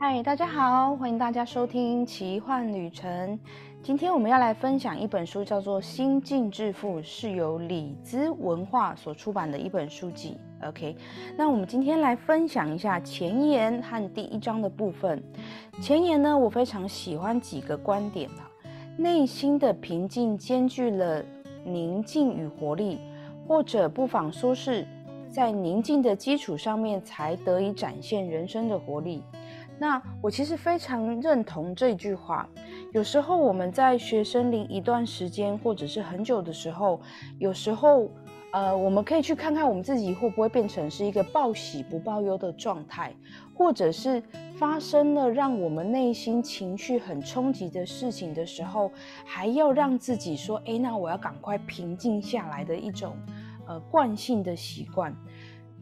嗨，大家好，欢迎大家收听奇幻旅程。今天我们要来分享一本书，叫做《心境致富》，是由李兹文化所出版的一本书籍。OK，那我们今天来分享一下前言和第一章的部分。前言呢，我非常喜欢几个观点啊，内心的平静兼具了宁静与活力，或者不妨说是在宁静的基础上面才得以展现人生的活力。那我其实非常认同这句话。有时候我们在学生龄一段时间，或者是很久的时候，有时候，呃，我们可以去看看我们自己会不会变成是一个报喜不报忧的状态，或者是发生了让我们内心情绪很冲击的事情的时候，还要让自己说，哎，那我要赶快平静下来的一种，呃，惯性的习惯，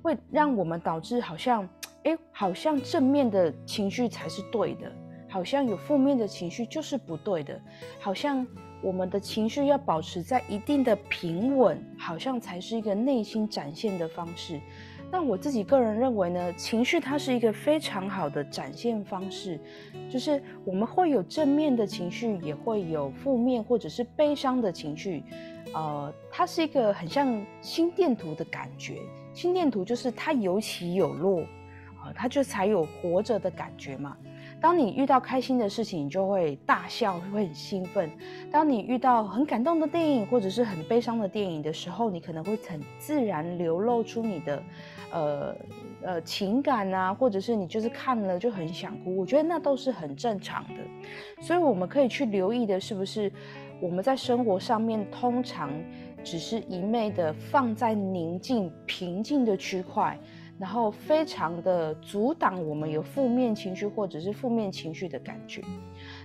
会让我们导致好像。哎，好像正面的情绪才是对的，好像有负面的情绪就是不对的，好像我们的情绪要保持在一定的平稳，好像才是一个内心展现的方式。那我自己个人认为呢，情绪它是一个非常好的展现方式，就是我们会有正面的情绪，也会有负面或者是悲伤的情绪，呃，它是一个很像心电图的感觉，心电图就是它有起有落。他就才有活着的感觉嘛。当你遇到开心的事情，你就会大笑，会很兴奋；当你遇到很感动的电影或者是很悲伤的电影的时候，你可能会很自然流露出你的呃呃情感啊，或者是你就是看了就很想哭。我觉得那都是很正常的。所以我们可以去留意的是不是我们在生活上面通常只是一昧的放在宁静平静的区块。然后非常的阻挡我们有负面情绪或者是负面情绪的感觉。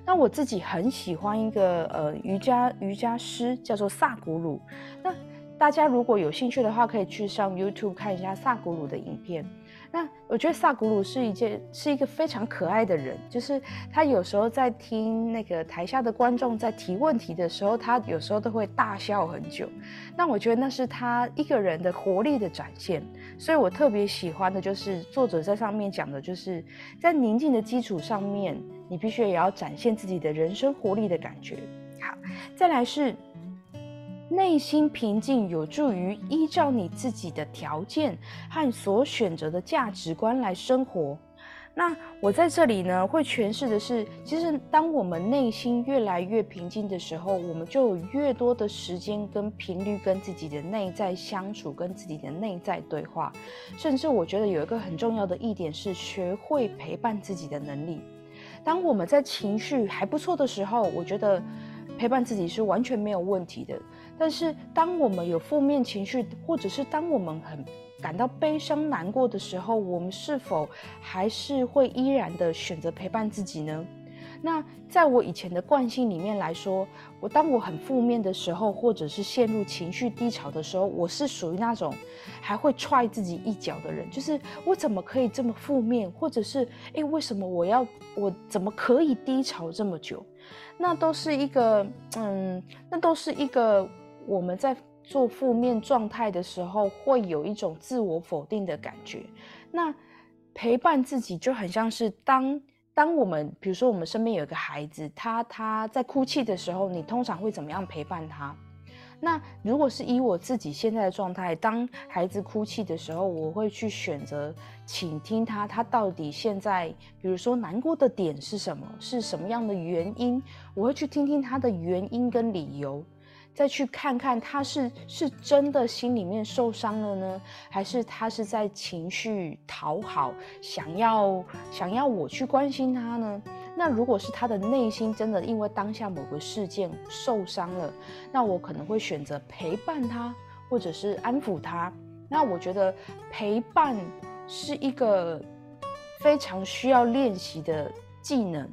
那我自己很喜欢一个呃瑜伽瑜伽师，叫做萨古鲁。那大家如果有兴趣的话，可以去上 YouTube 看一下萨古鲁的影片。那我觉得萨古鲁是一件是一个非常可爱的人，就是他有时候在听那个台下的观众在提问题的时候，他有时候都会大笑很久。那我觉得那是他一个人的活力的展现，所以我特别喜欢的就是作者在上面讲的，就是在宁静的基础上面，你必须也要展现自己的人生活力的感觉。好，再来是。内心平静有助于依照你自己的条件和所选择的价值观来生活。那我在这里呢，会诠释的是，其实当我们内心越来越平静的时候，我们就有越多的时间跟频率跟自己的内在相处，跟自己的内在对话。甚至我觉得有一个很重要的一点是，学会陪伴自己的能力。当我们在情绪还不错的时候，我觉得陪伴自己是完全没有问题的。但是，当我们有负面情绪，或者是当我们很感到悲伤、难过的时候，我们是否还是会依然的选择陪伴自己呢？那在我以前的惯性里面来说，我当我很负面的时候，或者是陷入情绪低潮的时候，我是属于那种还会踹自己一脚的人，就是我怎么可以这么负面，或者是诶，为什么我要我怎么可以低潮这么久？那都是一个嗯，那都是一个。我们在做负面状态的时候，会有一种自我否定的感觉。那陪伴自己就很像是当当我们，比如说我们身边有一个孩子，他他在哭泣的时候，你通常会怎么样陪伴他？那如果是以我自己现在的状态，当孩子哭泣的时候，我会去选择倾听他，他到底现在，比如说难过的点是什么，是什么样的原因？我会去听听他的原因跟理由。再去看看他是是真的心里面受伤了呢，还是他是在情绪讨好，想要想要我去关心他呢？那如果是他的内心真的因为当下某个事件受伤了，那我可能会选择陪伴他，或者是安抚他。那我觉得陪伴是一个非常需要练习的技能。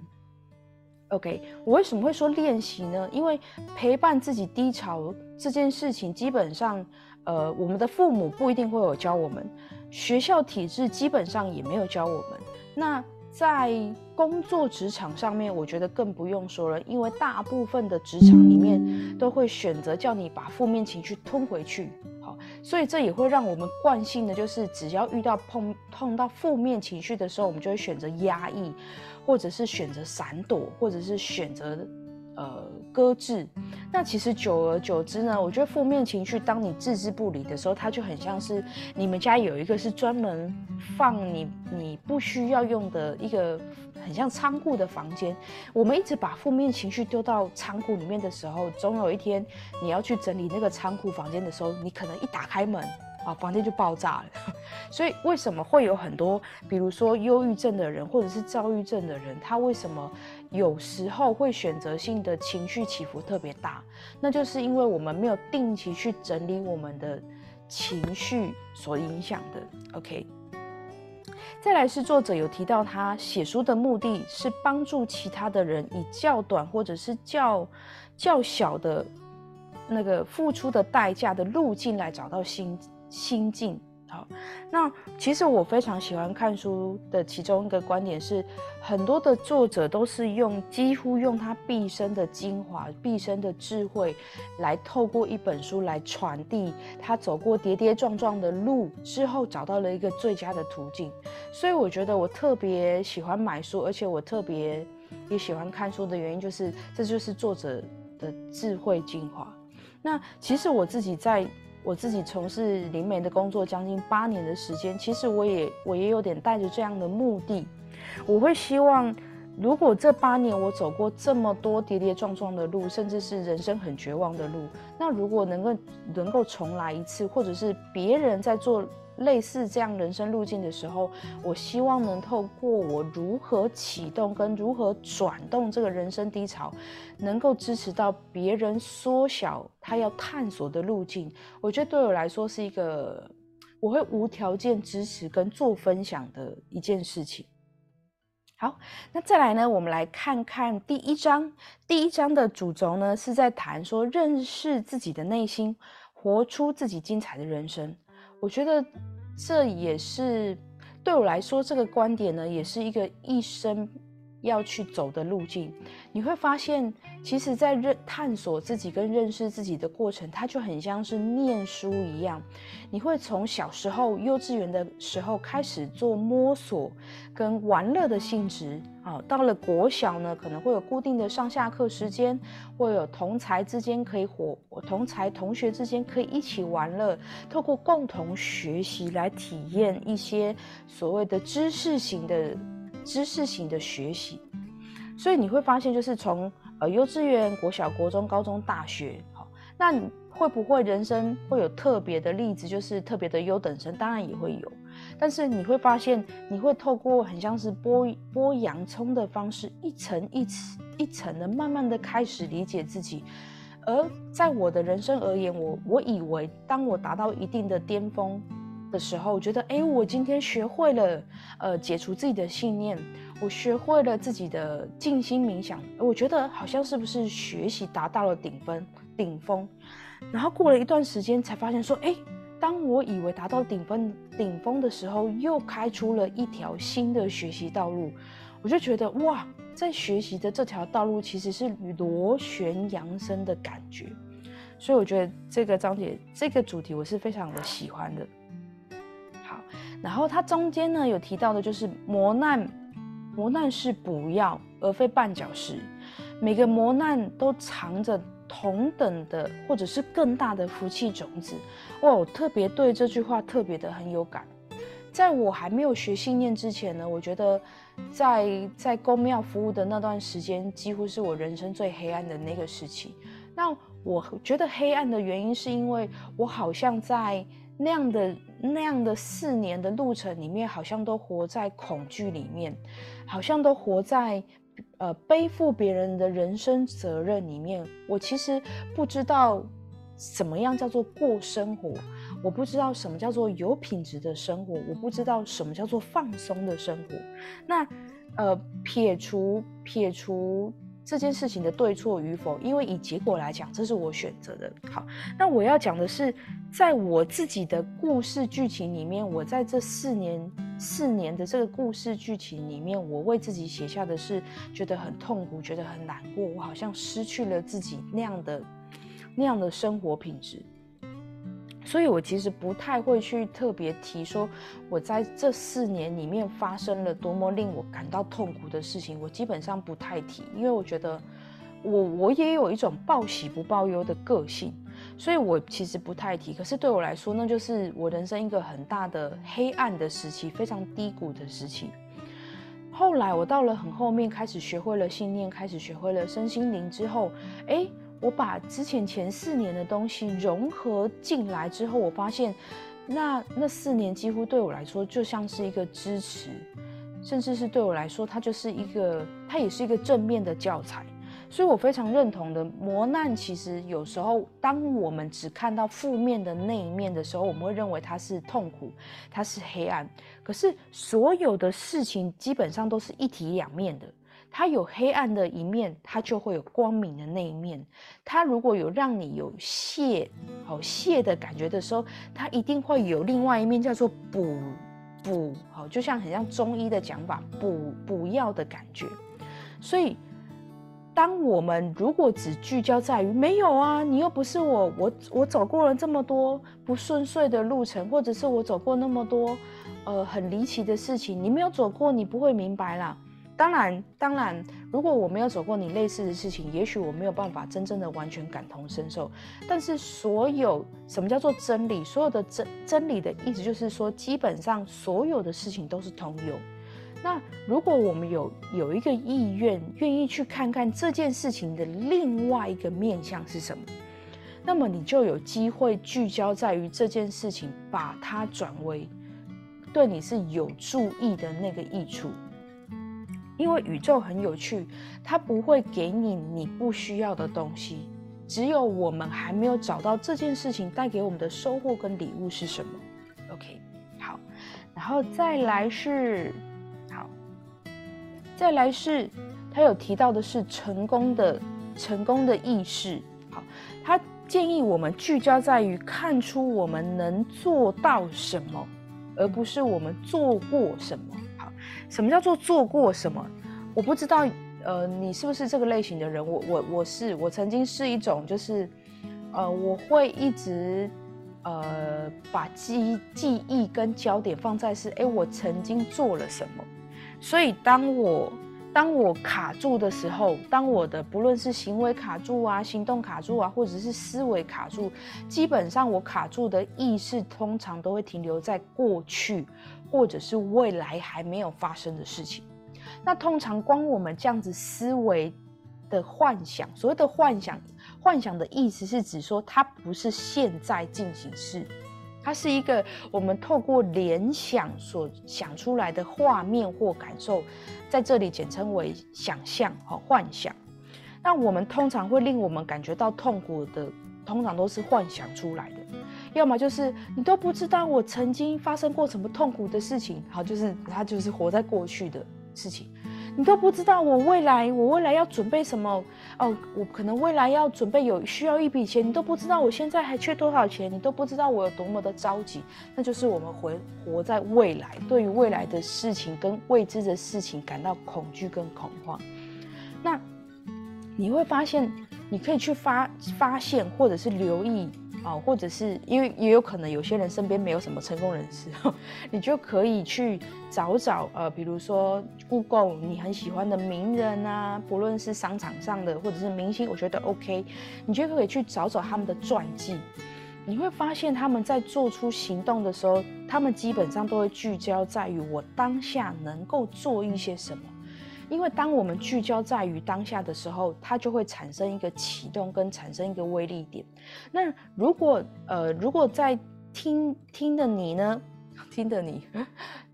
OK，我为什么会说练习呢？因为陪伴自己低潮这件事情，基本上，呃，我们的父母不一定会有教我们，学校体制基本上也没有教我们。那在工作职场上面，我觉得更不用说了，因为大部分的职场里面都会选择叫你把负面情绪吞回去。好，所以这也会让我们惯性的，就是只要遇到碰碰到负面情绪的时候，我们就会选择压抑，或者是选择闪躲，或者是选择。呃，搁置。那其实久而久之呢，我觉得负面情绪，当你置之不理的时候，它就很像是你们家有一个是专门放你你不需要用的一个很像仓库的房间。我们一直把负面情绪丢到仓库里面的时候，总有一天你要去整理那个仓库房间的时候，你可能一打开门。啊，房间就爆炸了。所以为什么会有很多，比如说忧郁症的人，或者是躁郁症的人，他为什么有时候会选择性的情绪起伏特别大？那就是因为我们没有定期去整理我们的情绪所影响的。OK，再来是作者有提到，他写书的目的是帮助其他的人以较短或者是较较小的那个付出的代价的路径来找到新。心境好，那其实我非常喜欢看书的其中一个观点是，很多的作者都是用几乎用他毕生的精华、毕生的智慧，来透过一本书来传递他走过跌跌撞撞的路之后，找到了一个最佳的途径。所以我觉得我特别喜欢买书，而且我特别也喜欢看书的原因就是，这就是作者的智慧精华。那其实我自己在。我自己从事灵媒的工作将近八年的时间，其实我也我也有点带着这样的目的，我会希望，如果这八年我走过这么多跌跌撞撞的路，甚至是人生很绝望的路，那如果能够能够重来一次，或者是别人在做。类似这样人生路径的时候，我希望能透过我如何启动跟如何转动这个人生低潮，能够支持到别人缩小他要探索的路径。我觉得对我来说是一个我会无条件支持跟做分享的一件事情。好，那再来呢，我们来看看第一章。第一章的主轴呢是在谈说认识自己的内心，活出自己精彩的人生。我觉得这也是对我来说，这个观点呢，也是一个一生要去走的路径。你会发现，其实，在认探索自己跟认识自己的过程，它就很像是念书一样。你会从小时候幼稚园的时候开始做摸索跟玩乐的性质，啊，到了国小呢，可能会有固定的上下课时间，会有同才之间可以伙，同才同学之间可以一起玩乐，透过共同学习来体验一些所谓的知识型的知识型的学习。所以你会发现，就是从呃幼稚园、国小、国中、高中、大学，好，那你会不会人生会有特别的例子，就是特别的优等生？当然也会有，但是你会发现，你会透过很像是剥剥洋葱的方式，一层一层一层的，慢慢的开始理解自己。而在我的人生而言，我我以为，当我达到一定的巅峰的时候，我觉得，哎，我今天学会了，呃，解除自己的信念。我学会了自己的静心冥想，我觉得好像是不是学习达到了顶峰顶峰，然后过了一段时间才发现说，哎，当我以为达到顶峰顶峰的时候，又开出了一条新的学习道路，我就觉得哇，在学习的这条道路其实是螺旋扬升的感觉，所以我觉得这个章节这个主题我是非常的喜欢的。然后它中间呢有提到的就是磨难。磨难是补药，而非绊脚石。每个磨难都藏着同等的，或者是更大的福气种子。哇，我特别对这句话特别的很有感。在我还没有学信念之前呢，我觉得在在公庙服务的那段时间，几乎是我人生最黑暗的那个时期。那我觉得黑暗的原因，是因为我好像在那样的。那样的四年的路程里面，好像都活在恐惧里面，好像都活在呃背负别人的人生责任里面。我其实不知道什么样叫做过生活，我不知道什么叫做有品质的生活，我不知道什么叫做放松的生活。那呃撇除撇除。这件事情的对错与否，因为以结果来讲，这是我选择的。好，那我要讲的是，在我自己的故事剧情里面，我在这四年四年的这个故事剧情里面，我为自己写下的是觉得很痛苦，觉得很难过，我好像失去了自己那样的那样的生活品质。所以我其实不太会去特别提说我在这四年里面发生了多么令我感到痛苦的事情，我基本上不太提，因为我觉得我我也有一种报喜不报忧的个性，所以我其实不太提。可是对我来说，那就是我人生一个很大的黑暗的时期，非常低谷的时期。后来我到了很后面，开始学会了信念，开始学会了身心灵之后，哎，我把之前前四年的东西融合进来之后，我发现，那那四年几乎对我来说就像是一个支持，甚至是对我来说，它就是一个，它也是一个正面的教材。所以我非常认同的，磨难其实有时候，当我们只看到负面的那一面的时候，我们会认为它是痛苦，它是黑暗。可是所有的事情基本上都是一体两面的，它有黑暗的一面，它就会有光明的那一面。它如果有让你有泄好泄的感觉的时候，它一定会有另外一面叫做补补好，就像很像中医的讲法，补补药的感觉。所以。当我们如果只聚焦在于没有啊，你又不是我，我我走过了这么多不顺遂的路程，或者是我走过那么多呃很离奇的事情，你没有走过，你不会明白啦。当然，当然，如果我没有走过你类似的事情，也许我没有办法真正的完全感同身受。但是，所有什么叫做真理？所有的真真理的意思就是说，基本上所有的事情都是通用。那如果我们有有一个意愿，愿意去看看这件事情的另外一个面向是什么，那么你就有机会聚焦在于这件事情，把它转为对你是有注意的那个益处。因为宇宙很有趣，它不会给你你不需要的东西，只有我们还没有找到这件事情带给我们的收获跟礼物是什么。OK，好，然后再来是。好再来是，他有提到的是成功的成功的意识。好，他建议我们聚焦在于看出我们能做到什么，而不是我们做过什么。什么叫做做过什么？我不知道，呃，你是不是这个类型的人？我我我是，我曾经是一种，就是，呃，我会一直，呃，把记记忆跟焦点放在是，哎，我曾经做了什么。所以，当我当我卡住的时候，当我的不论是行为卡住啊、行动卡住啊，或者是思维卡住，基本上我卡住的意识通常都会停留在过去，或者是未来还没有发生的事情。那通常光我们这样子思维的幻想，所谓的幻想，幻想的意思是指说它不是现在进行式。它是一个我们透过联想所想出来的画面或感受，在这里简称为想象和幻想。那我们通常会令我们感觉到痛苦的，通常都是幻想出来的，要么就是你都不知道我曾经发生过什么痛苦的事情，好，就是他就是活在过去的事情。你都不知道我未来，我未来要准备什么哦？我可能未来要准备有需要一笔钱，你都不知道我现在还缺多少钱，你都不知道我有多么的着急。那就是我们活活在未来，对于未来的事情跟未知的事情感到恐惧跟恐慌。那你会发现，你可以去发发现，或者是留意。哦，或者是因为也有可能有些人身边没有什么成功人士，你就可以去找找呃，比如说故宫你很喜欢的名人啊，不论是商场上的或者是明星，我觉得 OK，你就可以去找找他们的传记，你会发现他们在做出行动的时候，他们基本上都会聚焦在于我当下能够做一些什么。因为当我们聚焦在于当下的时候，它就会产生一个启动跟产生一个威力点。那如果呃，如果在听听的你呢，听的你，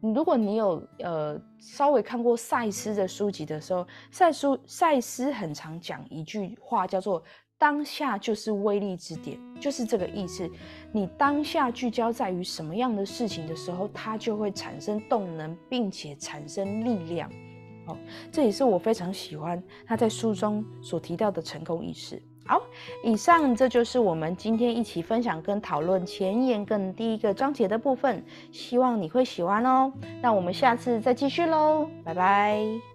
如果你有呃稍微看过赛斯的书籍的时候，赛书赛斯很常讲一句话，叫做“当下就是威力之点”，就是这个意思。你当下聚焦在于什么样的事情的时候，它就会产生动能，并且产生力量。哦，这也是我非常喜欢他在书中所提到的成功意识。好，以上这就是我们今天一起分享跟讨论前言跟第一个章节的部分，希望你会喜欢哦。那我们下次再继续喽，拜拜。